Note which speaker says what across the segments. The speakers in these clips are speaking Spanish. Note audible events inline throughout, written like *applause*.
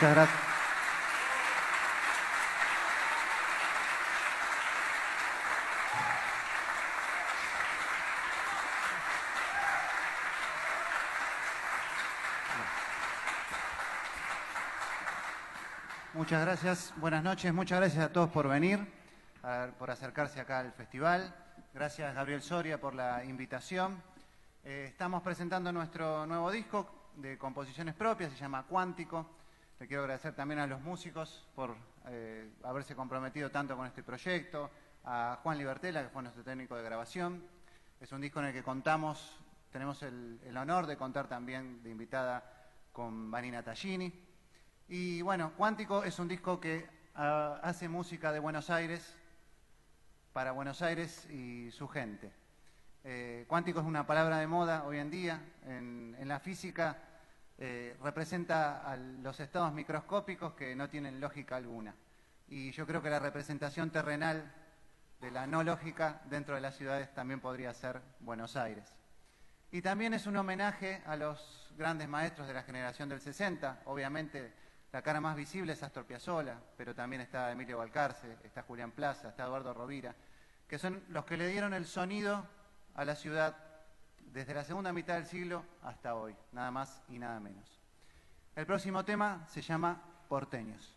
Speaker 1: Muchas gracias. Muchas gracias, buenas noches, muchas gracias a todos por venir, por acercarse acá al festival. Gracias Gabriel Soria por la invitación. Eh, estamos presentando nuestro nuevo disco de composiciones propias, se llama Cuántico. Le quiero agradecer también a los músicos por eh, haberse comprometido tanto con este proyecto, a Juan Libertela, que fue nuestro técnico de grabación. Es un disco en el que contamos, tenemos el, el honor de contar también de invitada con Vanina Tallini. Y bueno, Cuántico es un disco que ah, hace música de Buenos Aires para Buenos Aires y su gente. Eh, cuántico es una palabra de moda hoy en día. En, la física eh, representa a los estados microscópicos que no tienen lógica alguna. Y yo creo que la representación terrenal de la no lógica dentro de las ciudades también podría ser Buenos Aires. Y también es un homenaje a los grandes maestros de la generación del 60, obviamente la cara más visible es Astor Piazzolla, pero también está Emilio Balcarce, está Julián Plaza, está Eduardo Rovira, que son los que le dieron el sonido a la ciudad desde la segunda mitad del siglo hasta hoy, nada más y nada menos. El próximo tema se llama Porteños.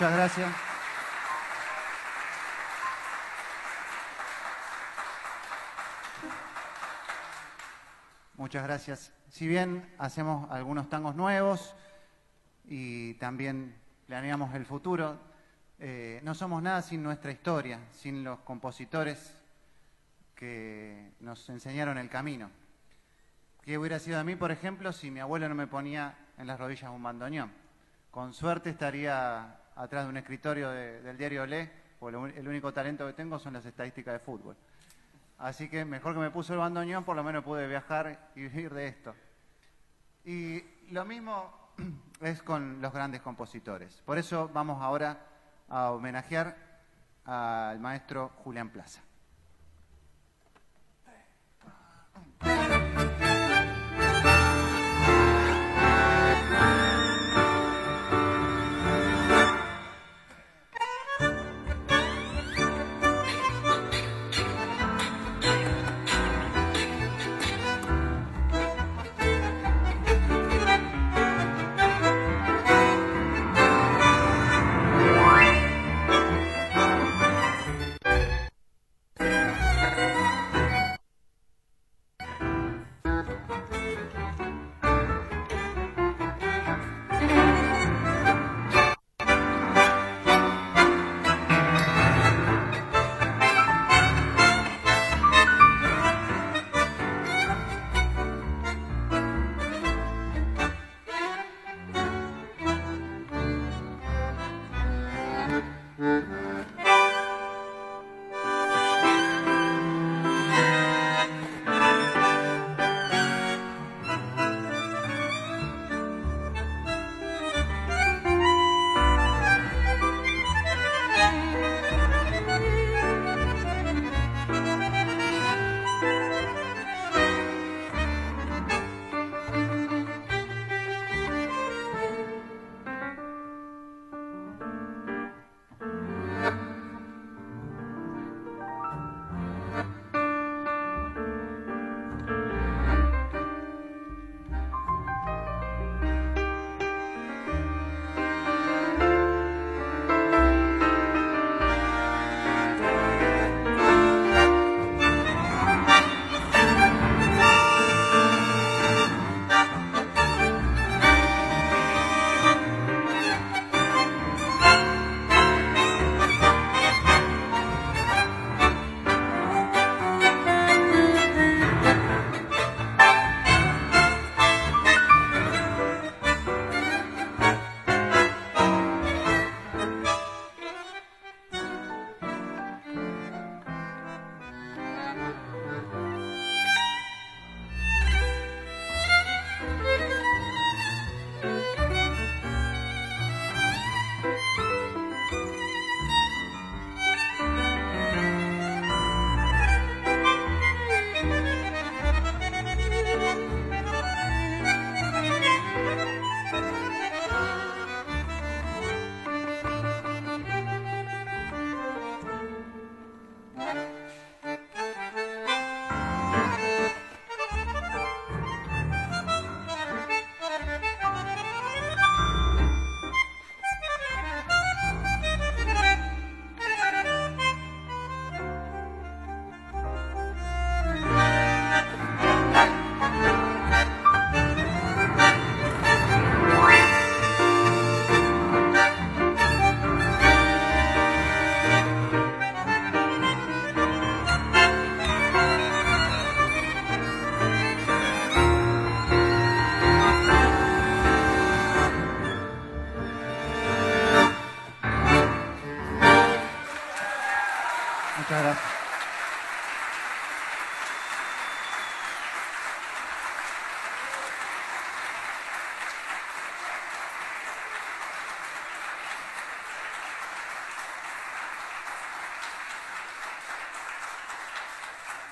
Speaker 1: Muchas gracias. Muchas gracias. Si bien hacemos algunos tangos nuevos y también planeamos el futuro, eh, no somos nada sin nuestra historia, sin los compositores que nos enseñaron el camino. ¿Qué hubiera sido de mí, por ejemplo, si mi abuelo no me ponía en las rodillas un bandoneón? Con suerte estaría atrás de un escritorio del diario Le, porque el único talento que tengo son las estadísticas de fútbol. Así que mejor que me puso el bandoneón, por lo menos pude viajar y vivir de esto. Y lo mismo *clears throat* es con los grandes compositores. Por eso vamos ahora a homenajear al maestro Julián Plaza.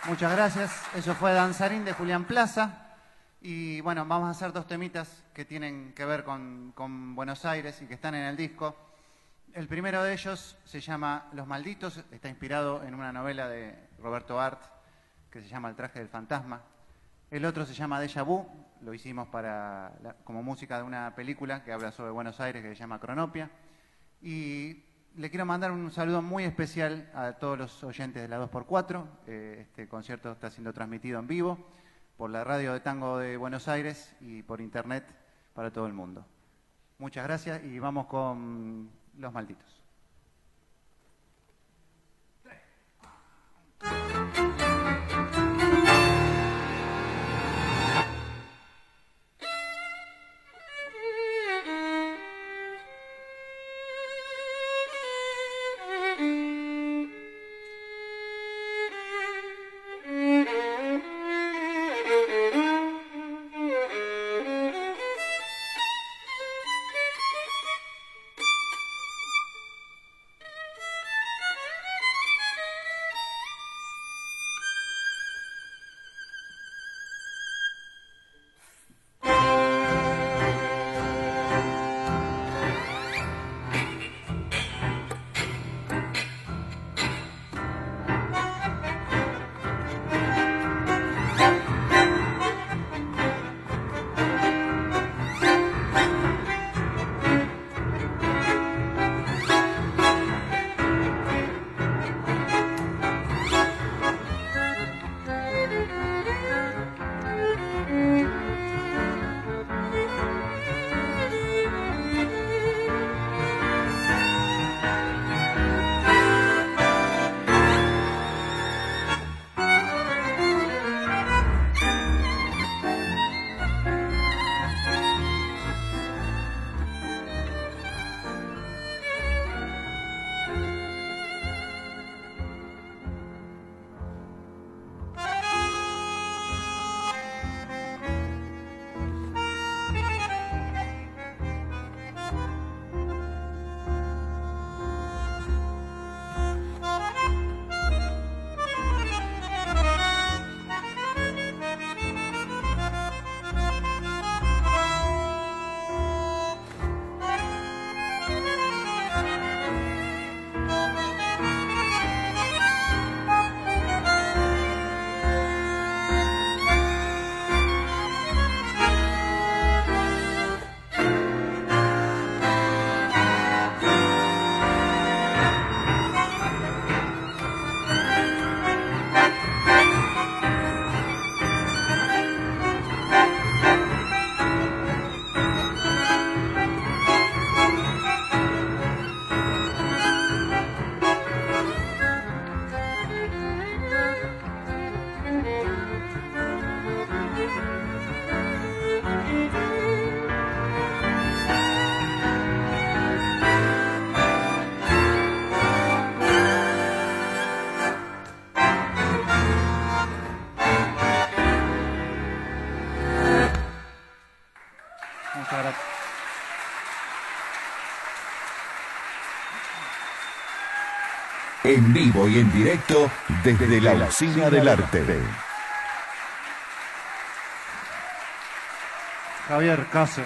Speaker 1: Muchas gracias. Eso fue Danzarín de Julián Plaza. Y bueno, vamos a hacer dos temitas que tienen que ver con, Buenos Aires y que están en el disco. El primero de ellos se llama Los Malditos, está inspirado en una novela de Roberto Art que se llama El traje del fantasma. El otro se llama Deja Vu, lo hicimos para como música de una película que habla sobre Buenos Aires que se llama Cronopia. Y le quiero mandar un saludo muy especial a todos los oyentes de la 2x4. Eh, este concierto está siendo transmitido en vivo por la radio de tango de Buenos Aires y por internet para todo el mundo. Muchas gracias y vamos con los malditos.
Speaker 2: En vivo y en directo desde la Usina del Arte.
Speaker 1: Javier Caso.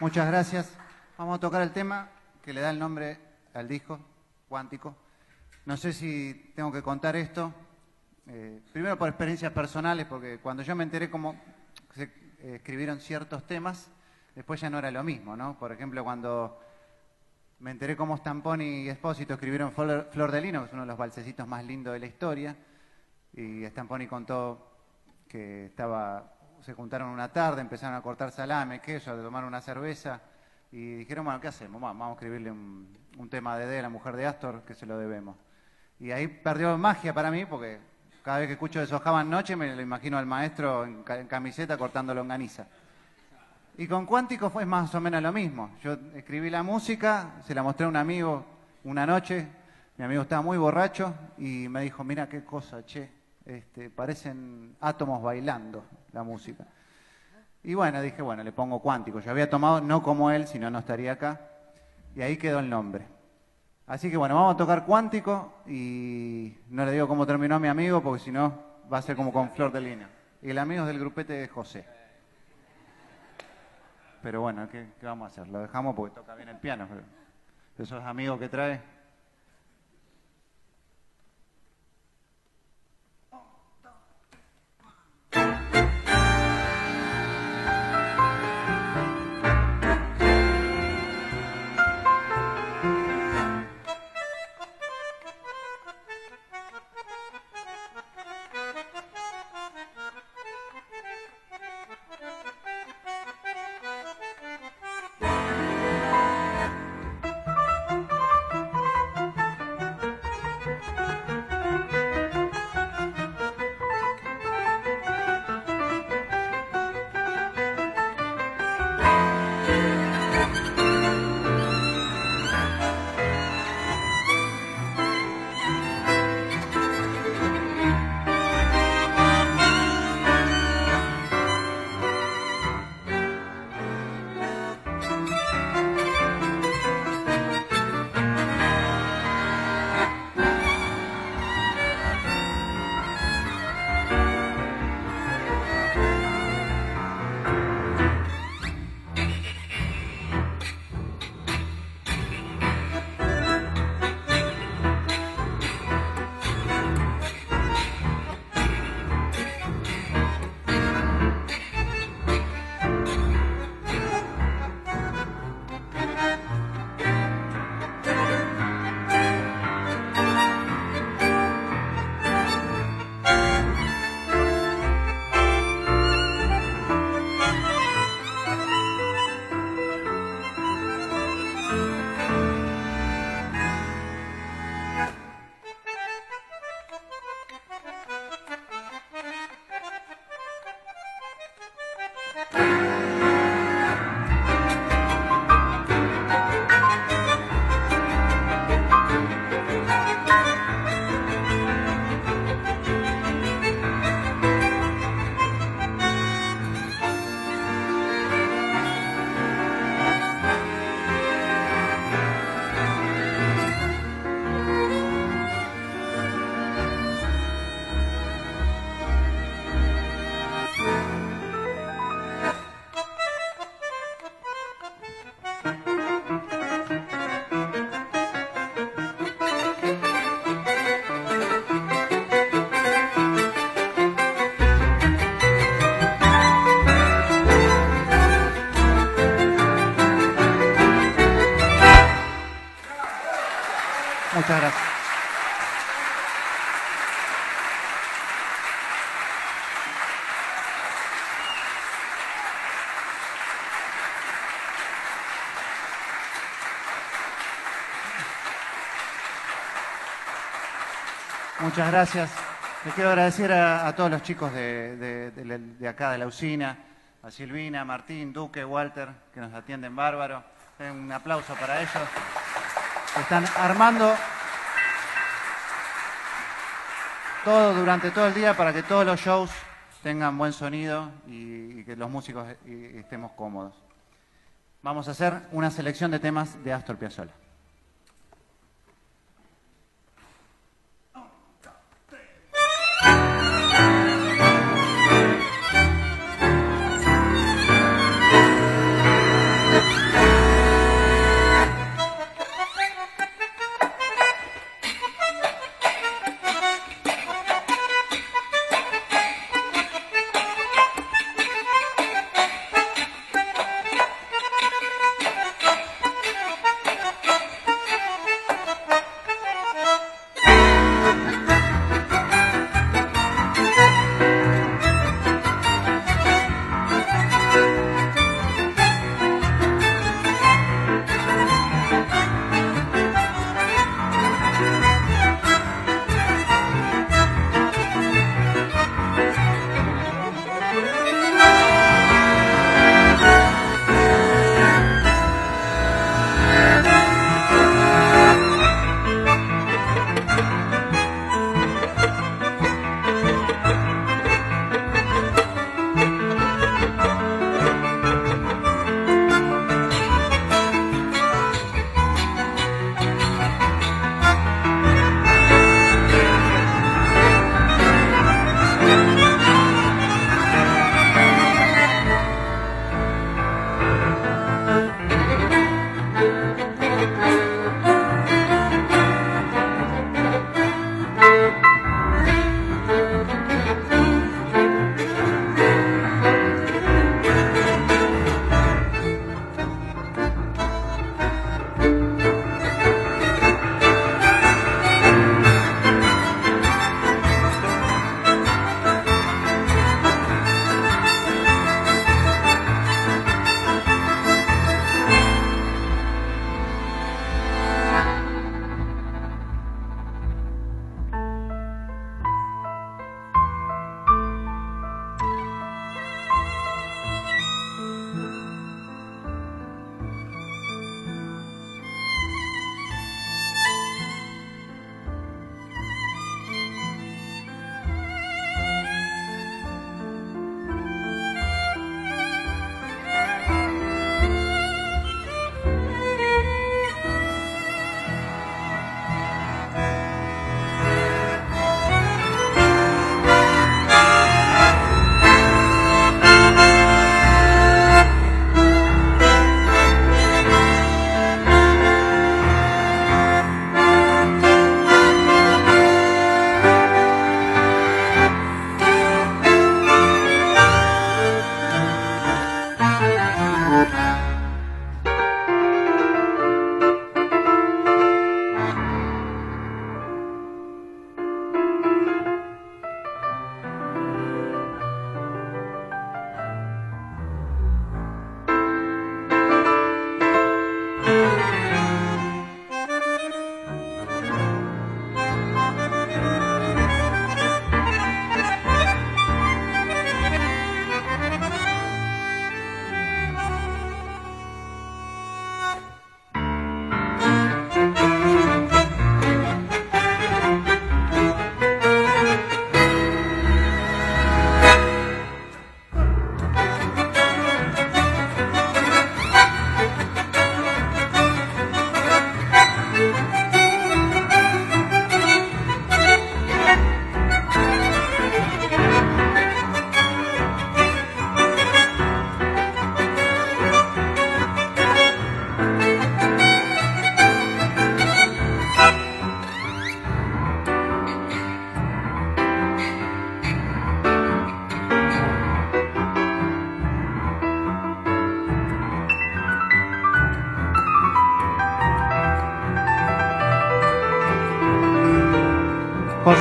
Speaker 1: Muchas gracias. Vamos a tocar el tema que le da el nombre al disco, Cuántico. No sé si tengo que contar esto. eh, primero por experiencias personales, porque cuando yo me enteré cómo se eh, escribieron ciertos temas, después ya no era lo mismo, ¿no? Por ejemplo, cuando me enteré cómo Stamponi y Espósito escribieron Flor, Flor de Lino, que es uno de los balsecitos más lindos de la historia, y Stamponi contó que estaba, se juntaron una tarde, empezaron a cortar salame, queso, a tomar una cerveza, y dijeron, bueno, ¿qué hacemos? Vamos a escribirle un, tema de D, la mujer de Astor, que se lo debemos. Y ahí perdió magia para mí, porque cada vez que escucho Deshojaban Noche me lo imagino al maestro en, en camiseta cortando longaniza. Y con Cuántico fue más o menos lo mismo. Yo escribí la música, se la mostré a un amigo una noche, mi amigo estaba muy borracho y me dijo, mira qué cosa, che, este, parecen átomos bailando la música. Y bueno, dije, bueno, le pongo Cuántico. Yo había tomado, no como él, si no, no estaría acá. Y ahí quedó el nombre. Así que bueno, vamos a tocar Cuántico y no le digo cómo terminó mi amigo porque si no va a ser como con Flor de Lina. Y el amigo es del grupete de José. Pero bueno, ¿qué, vamos a hacer? Lo dejamos porque toca bien el piano. Esos amigos que trae. Muchas gracias. Muchas gracias. Le quiero agradecer a, todos los chicos de, de- acá, de la usina, a Silvina, Martín, Duque, Walter, que nos atienden bárbaro. Un aplauso para ellos. Están armando todo durante todo el día para que todos los shows tengan buen sonido y, que los músicos eh, estemos cómodos. Vamos a hacer una selección de temas de Astor Piazzolla.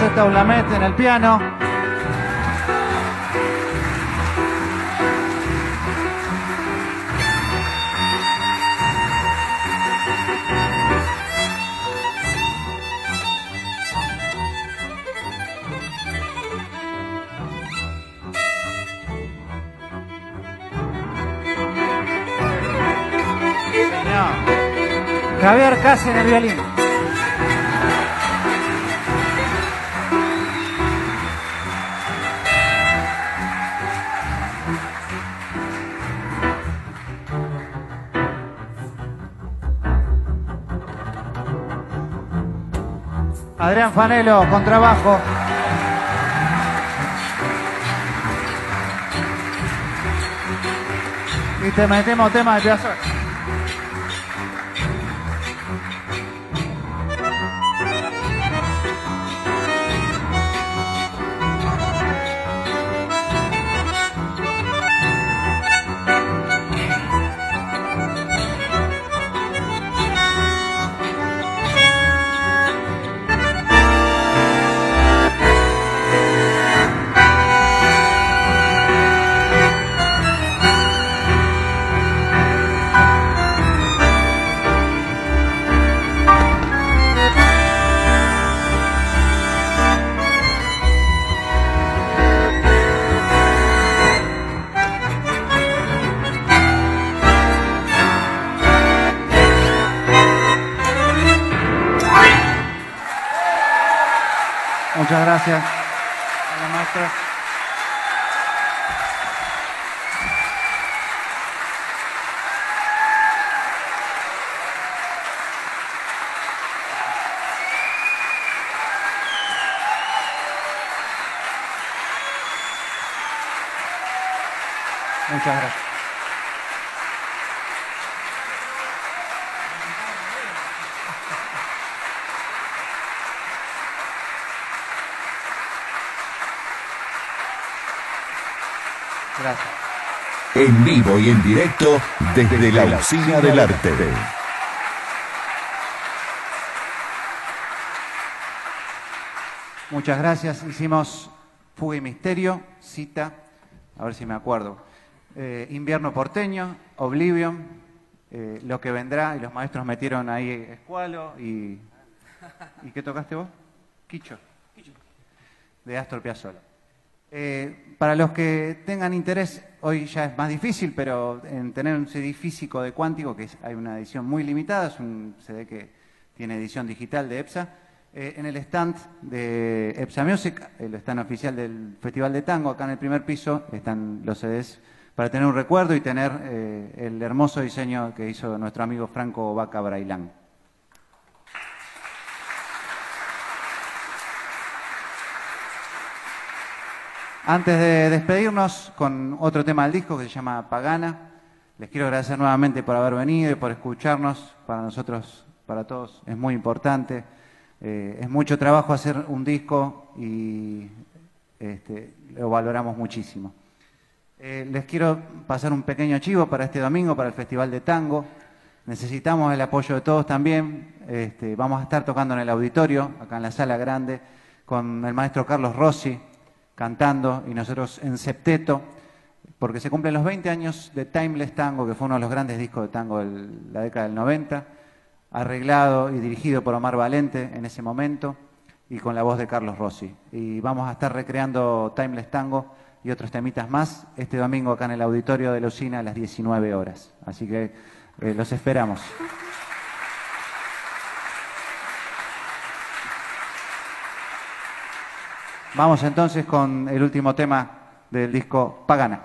Speaker 1: José Taulamet en el piano. Señor. Javier Casi en el violín. Adrián Fanelo, con trabajo. Y te metemos tema de Piazzolla. Gracias.
Speaker 2: En vivo y en directo desde la Usina del Arte.
Speaker 1: Muchas gracias. Hicimos Fuga y Misterio, Cita, a ver si me acuerdo. Eh, invierno porteño, Oblivion, eh, Lo que vendrá, y los maestros metieron ahí Escualo y... ¿Y qué tocaste vos? Quicho. De Astor Piazzolla. Eh, para los que tengan interés, hoy ya es más difícil, pero en tener un CD físico de Cuántico, que hay una edición muy limitada, es un CD que tiene edición digital de EPSA, eh, en el stand de EPSA Music, el stand oficial del Festival de Tango, acá en el primer piso están los CDs para tener un recuerdo y tener eh, el hermoso diseño que hizo nuestro amigo Franco Vaca Brailán. Antes de despedirnos con otro tema del disco que se llama Pagana, les quiero agradecer nuevamente por haber venido y por escucharnos. Para nosotros, para todos, es muy importante. Eh, es mucho trabajo hacer un disco y este, lo valoramos muchísimo. Eh, les quiero pasar un pequeño chivo para este domingo, para el Festival de Tango. Necesitamos el apoyo de todos también. Este, vamos a estar tocando en el auditorio, acá en la sala grande, con el maestro Carlos Rossi, cantando y nosotros en septeto, porque se cumplen los 20 años de Timeless Tango, que fue uno de los grandes discos de tango de la década del 90, arreglado y dirigido por Omar Valente en ese momento y con la voz de Carlos Rossi. Y vamos a estar recreando Timeless Tango y otros temitas más este domingo acá en el auditorio de la usina a las 19 horas. Así que eh, los esperamos. Vamos entonces con el último tema del disco Pagana.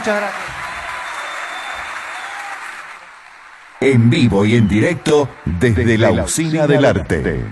Speaker 1: Muchas gracias.
Speaker 2: En vivo y en directo desde, la Usina del Arte.